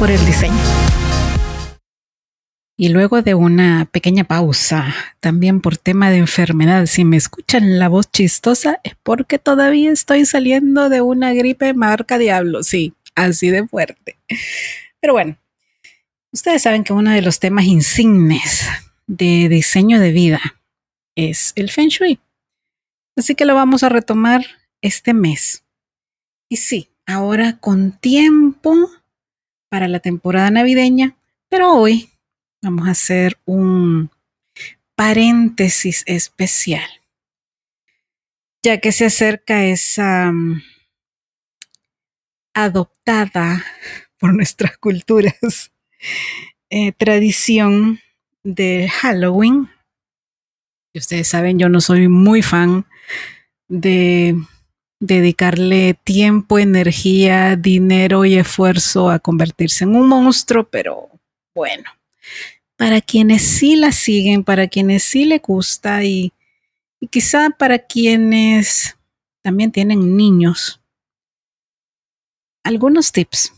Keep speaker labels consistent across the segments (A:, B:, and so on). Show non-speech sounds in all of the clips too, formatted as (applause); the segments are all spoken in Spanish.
A: Por el diseño. Y luego de una pequeña pausa, también por tema de enfermedad, si me escuchan la voz chistosa es porque todavía estoy saliendo de una gripe marca diablo, sí, así de fuerte. Pero bueno, ustedes saben que uno de los temas insignes de diseño de vida es el Feng Shui. Así que lo vamos a retomar este mes. Y sí, ahora con tiempo para la temporada navideña, pero hoy vamos a hacer un paréntesis especial, ya que se acerca esa mm, adoptada por nuestras culturas (laughs) eh, tradición de Halloween. Y ustedes saben, yo no soy muy fan de dedicarle tiempo, energía, dinero y esfuerzo a convertirse en un monstruo, pero bueno, para quienes sí la siguen, para quienes sí le gusta y, quizá para quienes también tienen niños, algunos tips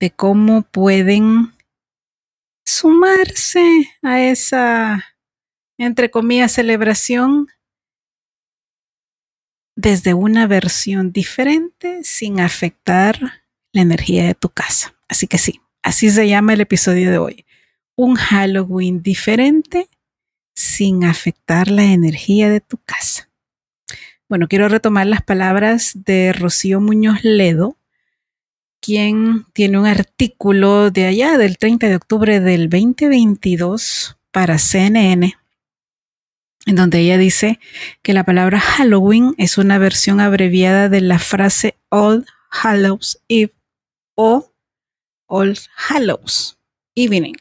A: de cómo pueden sumarse a esa, entre comillas, celebración desde una versión diferente sin afectar la energía de tu casa. Así que sí, así se llama el episodio de hoy. Un Halloween diferente sin afectar la energía de tu casa. Bueno, quiero retomar las palabras de Rocío Muñoz Ledo, quien tiene un artículo de allá del 30 de octubre del 2022 para CNN en donde ella dice que la palabra Halloween es una versión abreviada de la frase All Hallows Eve o All Hallows Evening,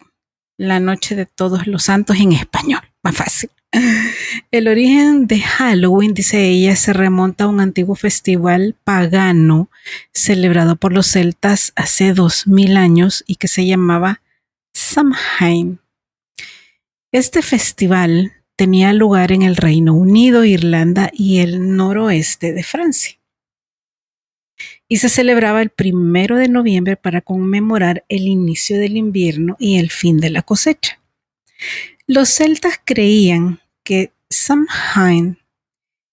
A: la noche de todos los santos en español, más fácil. El origen de Halloween, dice ella, se remonta a un antiguo festival pagano celebrado por los celtas hace dos mil años y que se llamaba Samhain. Este festival tenía lugar en el Reino Unido, Irlanda y el noroeste de Francia. Y se celebraba el primero de noviembre para conmemorar el inicio del invierno y el fin de la cosecha. Los celtas creían que Samhain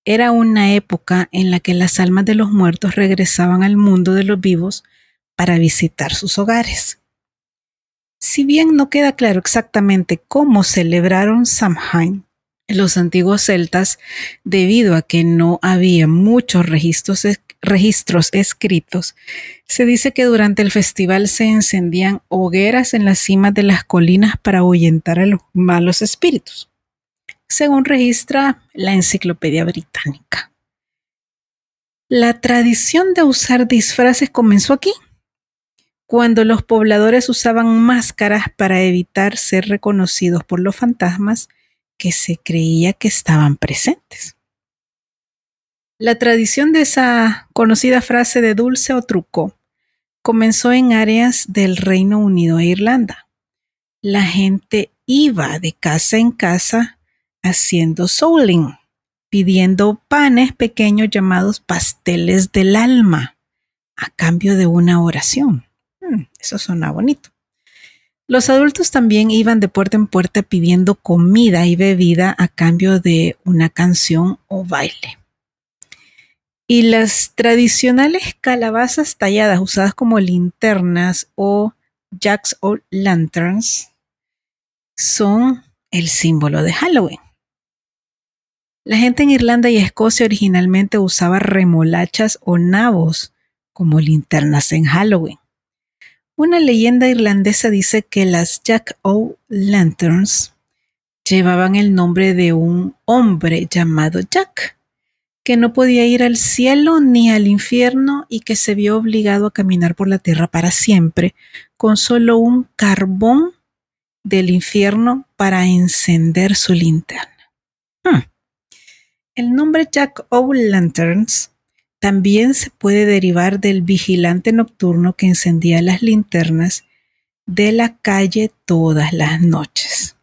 A: era una época en la que las almas de los muertos regresaban al mundo de los vivos para visitar sus hogares. Si bien no queda claro exactamente cómo celebraron Samhain, los antiguos celtas, debido a que no había muchos registros, escritos, se dice que durante el festival se encendían hogueras en las cimas de las colinas para ahuyentar a los malos espíritus, según registra la Enciclopedia Británica. La tradición de usar disfraces comenzó aquí, cuando los pobladores usaban máscaras para evitar ser reconocidos por los fantasmas que se creía que estaban presentes. La tradición de esa conocida frase de dulce o truco comenzó en áreas del Reino Unido e Irlanda. La gente iba de casa en casa haciendo souling, pidiendo panes pequeños llamados pasteles del alma a cambio de una oración. Hmm, eso suena bonito. Los adultos también iban de puerta en puerta pidiendo comida y bebida a cambio de una canción o baile. Y las tradicionales calabazas talladas usadas como linternas o jacks o lanterns son el símbolo de Halloween. La gente en Irlanda y Escocia originalmente usaba remolachas o nabos como linternas en Halloween. Una leyenda irlandesa dice que las Jack O' Lanterns llevaban el nombre de un hombre llamado Jack, que no podía ir al cielo ni al infierno y que se vio obligado a caminar por la tierra para siempre, con solo un carbón del infierno para encender su linterna. Hmm. El nombre Jack O' Lanterns también se puede derivar del vigilante nocturno que encendía las linternas de la calle todas las noches.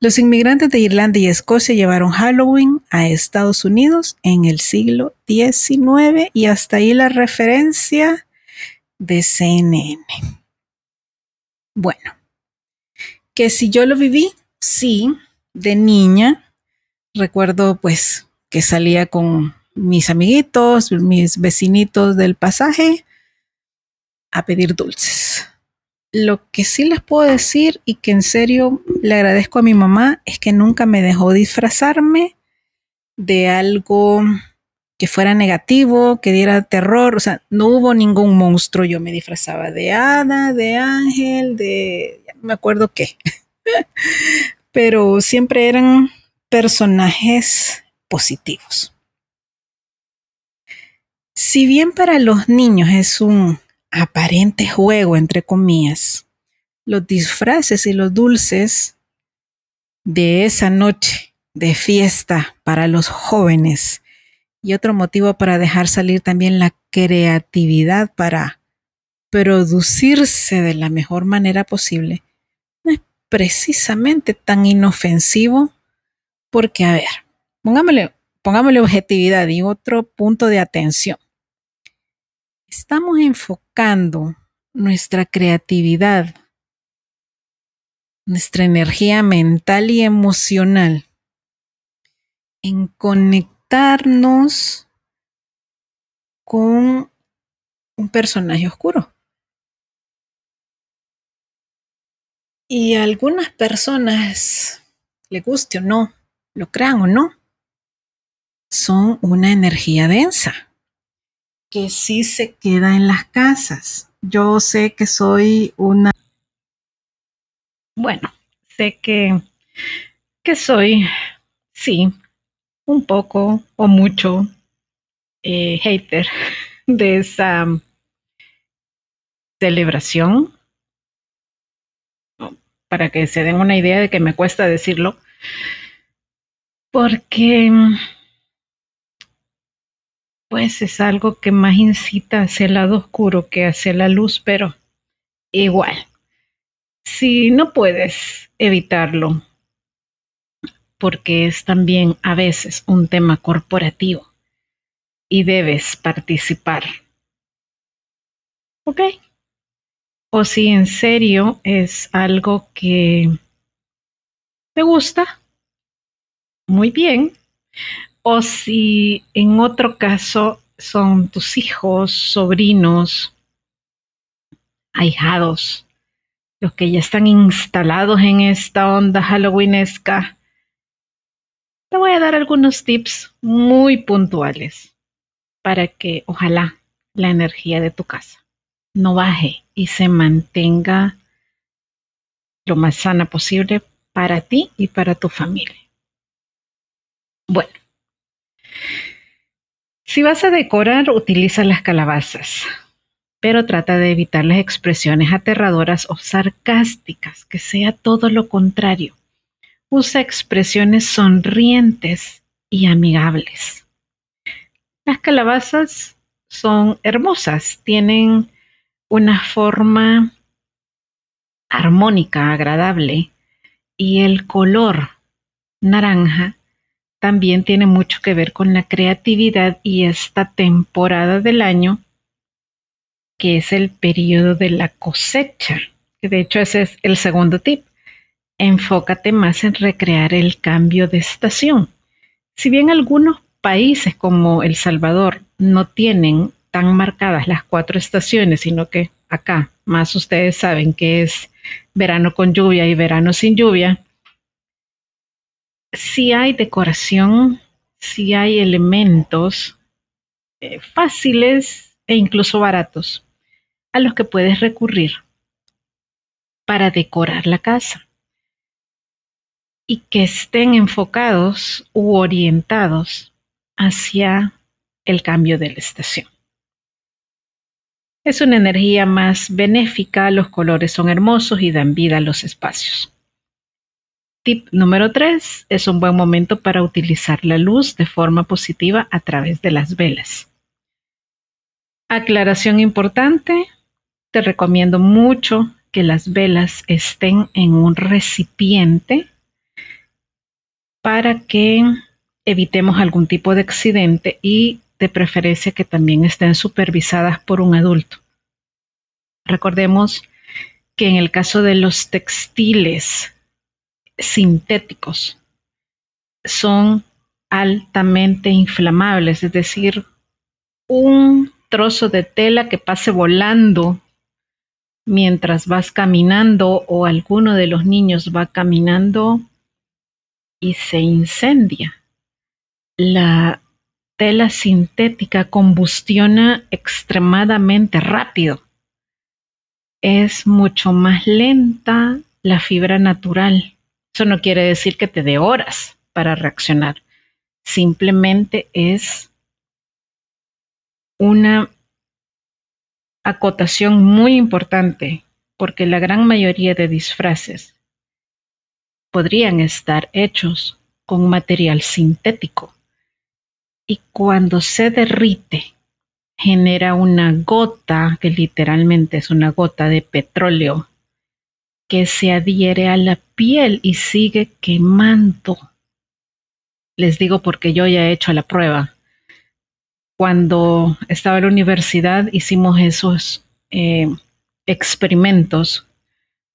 A: Los inmigrantes de Irlanda y Escocia llevaron Halloween a Estados Unidos en el siglo XIX y hasta ahí la referencia de CNN. Bueno, que si yo lo viví, sí, de niña, recuerdo pues que salía con mis amiguitos, mis vecinitos del pasaje a pedir dulces. Lo que sí les puedo decir y que en serio le agradezco a mi mamá es que nunca me dejó disfrazarme de algo que fuera negativo, que diera terror, o sea, no hubo ningún monstruo, yo me disfrazaba de hada, de ángel, de, no me acuerdo qué, (laughs) pero siempre eran personajes positivos. Si bien para los niños es un aparente juego, entre comillas, los disfraces y los dulces de esa noche de fiesta para los jóvenes y otro motivo para dejar salir también la creatividad para producirse de la mejor manera posible, no es precisamente tan inofensivo porque, a ver, pongámosle, pongámosle objetividad y otro punto de atención estamos enfocando nuestra creatividad, nuestra energía mental y emocional en conectarnos con un personaje oscuro. Y a algunas personas, le guste o no, lo crean o no, son una energía densa que sí se queda en las casas. Yo sé que soy una... Bueno, sé que, que soy, sí, un poco o mucho eh, hater (laughs) de esa celebración. Para que se den una idea de que me cuesta decirlo. Porque pues es algo que más incita hacia el lado oscuro que hacia la luz, pero igual, si no puedes evitarlo, porque es también a veces un tema corporativo y debes participar. ¿Ok? O si en serio es algo que te gusta, muy bien, o si en otro caso son tus hijos, sobrinos, ahijados, los que ya están instalados en esta onda halloweenesca, te voy a dar algunos tips muy puntuales para que ojalá la energía de tu casa no baje y se mantenga lo más sana posible para ti y para tu familia. Bueno, si vas a decorar, utiliza las calabazas, pero trata de evitar las expresiones aterradoras o sarcásticas, que sea todo lo contrario. Usa expresiones sonrientes y amigables. Las calabazas son hermosas, tienen una forma armónica, agradable, Y el color naranja también tiene mucho que ver con la creatividad y esta temporada del año, que es el periodo de la cosecha. Que de hecho ese es el segundo tip. Enfócate más en recrear el cambio de estación. Si bien algunos países como El Salvador no tienen tan marcadas las cuatro estaciones, sino que acá más ustedes saben que es verano con lluvia y verano sin lluvia, si hay decoración, si hay elementos eh, fáciles e incluso baratos a los que puedes recurrir para decorar la casa y que estén enfocados u orientados hacia el cambio de la estación. Es una energía más benéfica, los colores son hermosos y dan vida a los espacios. Tip número 3. Es un buen momento para utilizar la luz de forma positiva a través de las velas. Aclaración importante. Te recomiendo mucho que las velas estén en un recipiente para que evitemos algún tipo de accidente y de preferencia que también estén supervisadas por un adulto. Recordemos que en el caso de los textiles sintéticos son altamente inflamables, es decir, un trozo de tela que pase volando mientras vas caminando o alguno de los niños va caminando y se incendia. La tela sintética combustiona extremadamente rápido. Es mucho más lenta la fibra natural. Eso no quiere decir que te dé horas para reaccionar. Simplemente es una acotación muy importante porque la gran mayoría de disfraces podrían estar hechos con material sintético y cuando se derrite genera una gota, que literalmente es una gota de petróleo, que se adhiere a la piel y sigue quemando. Les digo porque yo ya he hecho la prueba. Cuando estaba en la universidad hicimos esos eh, experimentos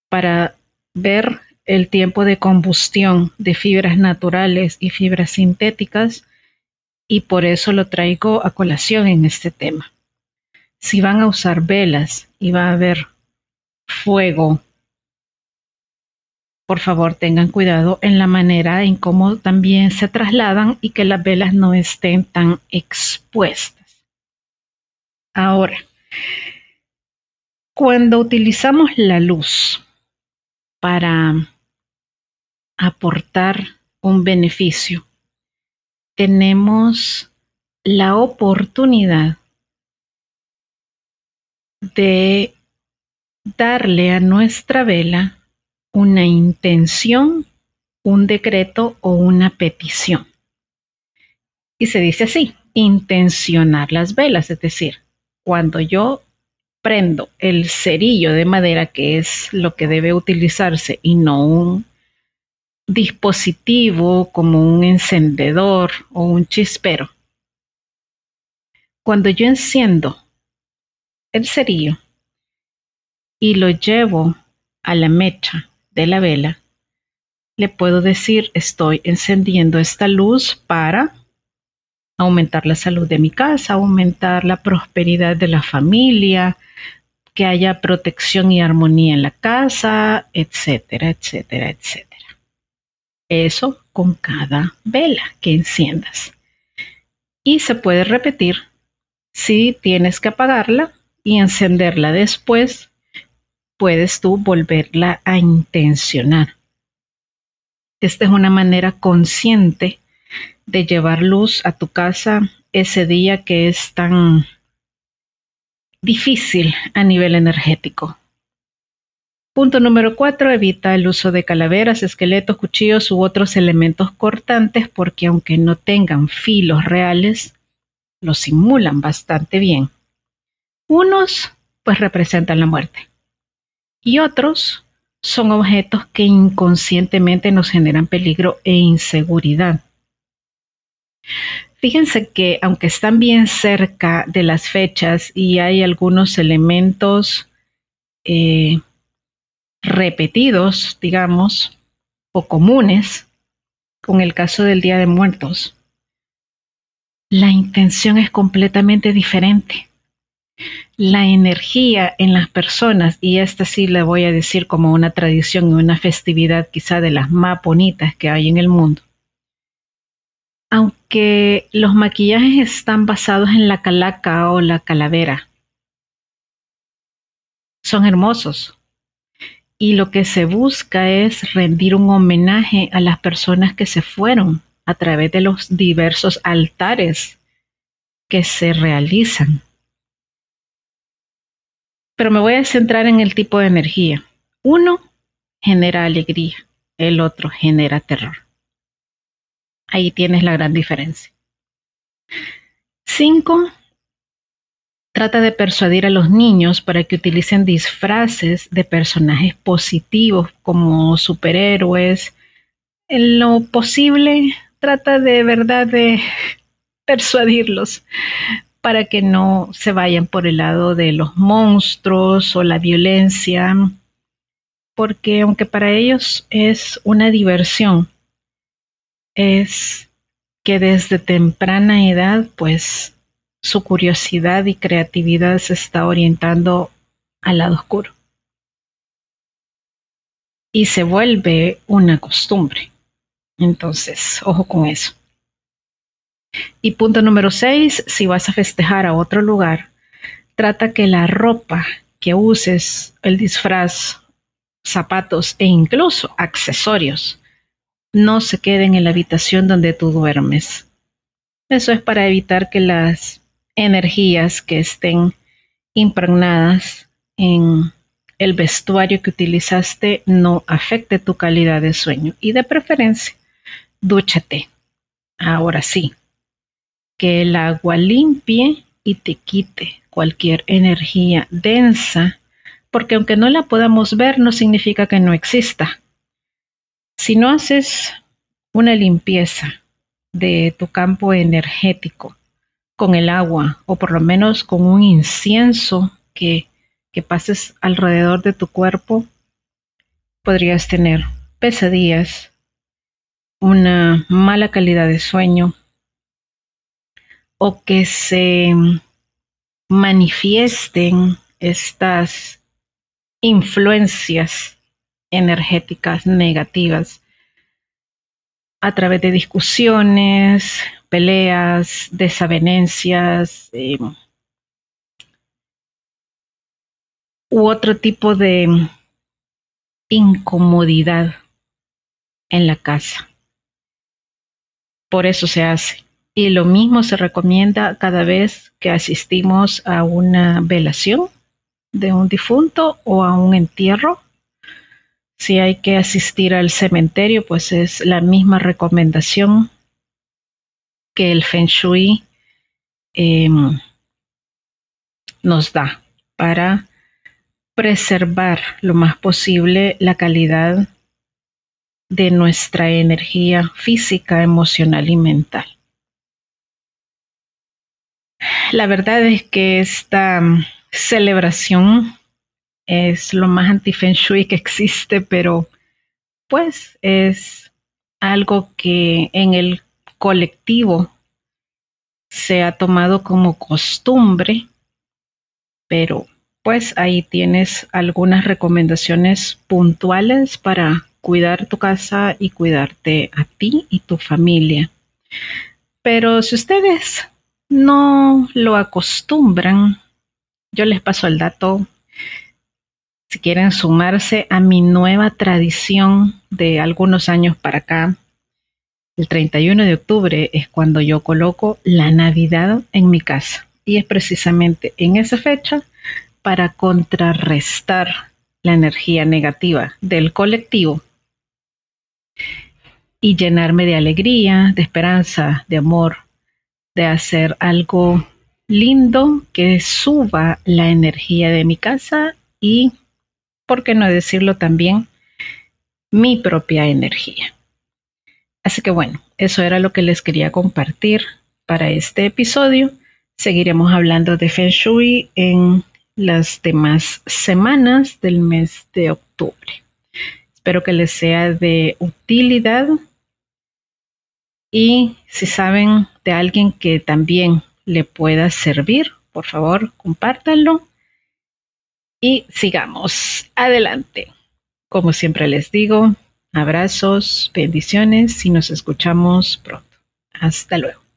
A: para ver el tiempo de combustión de fibras naturales y fibras sintéticas y por eso lo traigo a colación en este tema. Si van a usar velas y va a haber fuego, por favor tengan cuidado en la manera en cómo también se trasladan y que las velas no estén tan expuestas. Ahora, cuando utilizamos la luz para aportar un beneficio, tenemos la oportunidad de darle a nuestra vela una intención, un decreto o una petición. Y se dice así, intencionar las velas, es decir, cuando yo prendo el cerillo de madera, que es lo que debe utilizarse y no un dispositivo como un encendedor o un chispero. Cuando yo enciendo el cerillo y lo llevo a la mecha de la vela, le puedo decir estoy encendiendo esta luz para aumentar la salud de mi casa, aumentar la prosperidad de la familia, que haya protección y armonía en la casa, etcétera, etcétera, etcétera. Eso con cada vela que enciendas. Y se puede repetir si tienes que apagarla y encenderla después, puedes tú volverla a intencionar. Esta es una manera consciente de llevar luz a tu casa ese día que es tan difícil a nivel energético. Punto número cuatro, evita el uso de calaveras, esqueletos, cuchillos u otros elementos cortantes porque aunque no tengan filos reales, los simulan bastante bien. Unos pues representan la muerte y otros son objetos que inconscientemente nos generan peligro e inseguridad. Fíjense que aunque están bien cerca de las fechas y hay algunos elementos eh, repetidos, digamos, o comunes, con el caso del Día de Muertos, la intención es completamente diferente. La energía en las personas, y esta sí le voy a decir como una tradición y una festividad quizá de las más bonitas que hay en el mundo, aunque los maquillajes están basados en la calaca o la calavera, son hermosos. Y lo que se busca es rendir un homenaje a las personas que se fueron a través de los diversos altares que se realizan. Pero me voy a centrar en el tipo de energía. Uno genera alegría, el otro genera terror. Ahí tienes la gran diferencia. Cinco, trata de persuadir a los niños para que utilicen disfraces de personajes positivos como superhéroes. En lo posible, trata de verdad de (laughs) persuadirlos para que no se vayan por el lado de los monstruos o la violencia, porque aunque para ellos es una diversión, es que desde temprana edad, pues su curiosidad y creatividad se está orientando al lado oscuro. Y se vuelve una costumbre. Entonces, ojo con eso. Y punto número seis, si vas a festejar a otro lugar, trata que la ropa que uses, el disfraz, zapatos e incluso accesorios no se queden en la habitación donde tú duermes. Eso es para evitar que las energías que estén impregnadas en el vestuario que utilizaste no afecte tu calidad de sueño. Y de preferencia, dúchate. Ahora sí, que el agua limpie y te quite cualquier energía densa, porque aunque no la podamos ver, no significa que no exista. Si no haces una limpieza de tu campo energético con el agua o por lo menos con un incienso que, que pases alrededor de tu cuerpo, podrías tener pesadillas, una mala calidad de sueño o que se manifiesten estas influencias energéticas negativas a través de discusiones, peleas, desavenencias eh, u otro tipo de incomodidad en la casa. Por eso se hace. Y lo mismo se recomienda cada vez que asistimos a una velación de un difunto o a un entierro si hay que asistir al cementerio, pues es la misma recomendación que el Feng Shui em, nos da para preservar lo más posible la calidad de nuestra energía física, emocional y mental. La verdad es que esta celebración es lo más anti-feng shui que existe, pero pues es algo que en el colectivo se ha tomado como costumbre, pero pues ahí tienes algunas recomendaciones puntuales para cuidar tu casa y cuidarte a ti y tu familia. Pero si ustedes no lo acostumbran, yo les paso el dato si quieren sumarse a mi nueva tradición de algunos años para acá, el 31 de octubre es cuando yo coloco la Navidad en mi casa. Y es precisamente en esa fecha para contrarrestar la energía negativa del colectivo y llenarme de alegría, de esperanza, de amor, de hacer algo lindo que suba la energía de mi casa y por qué no decirlo también, mi propia energía. Así que bueno, eso era lo que les quería compartir para este episodio. Seguiremos hablando de Feng Shui en las demás semanas del mes de octubre. Espero que les sea de utilidad y si saben de alguien que también le pueda servir, por favor, compártanlo y sigamos adelante. Como siempre les digo, abrazos, bendiciones y nos escuchamos pronto. Hasta luego.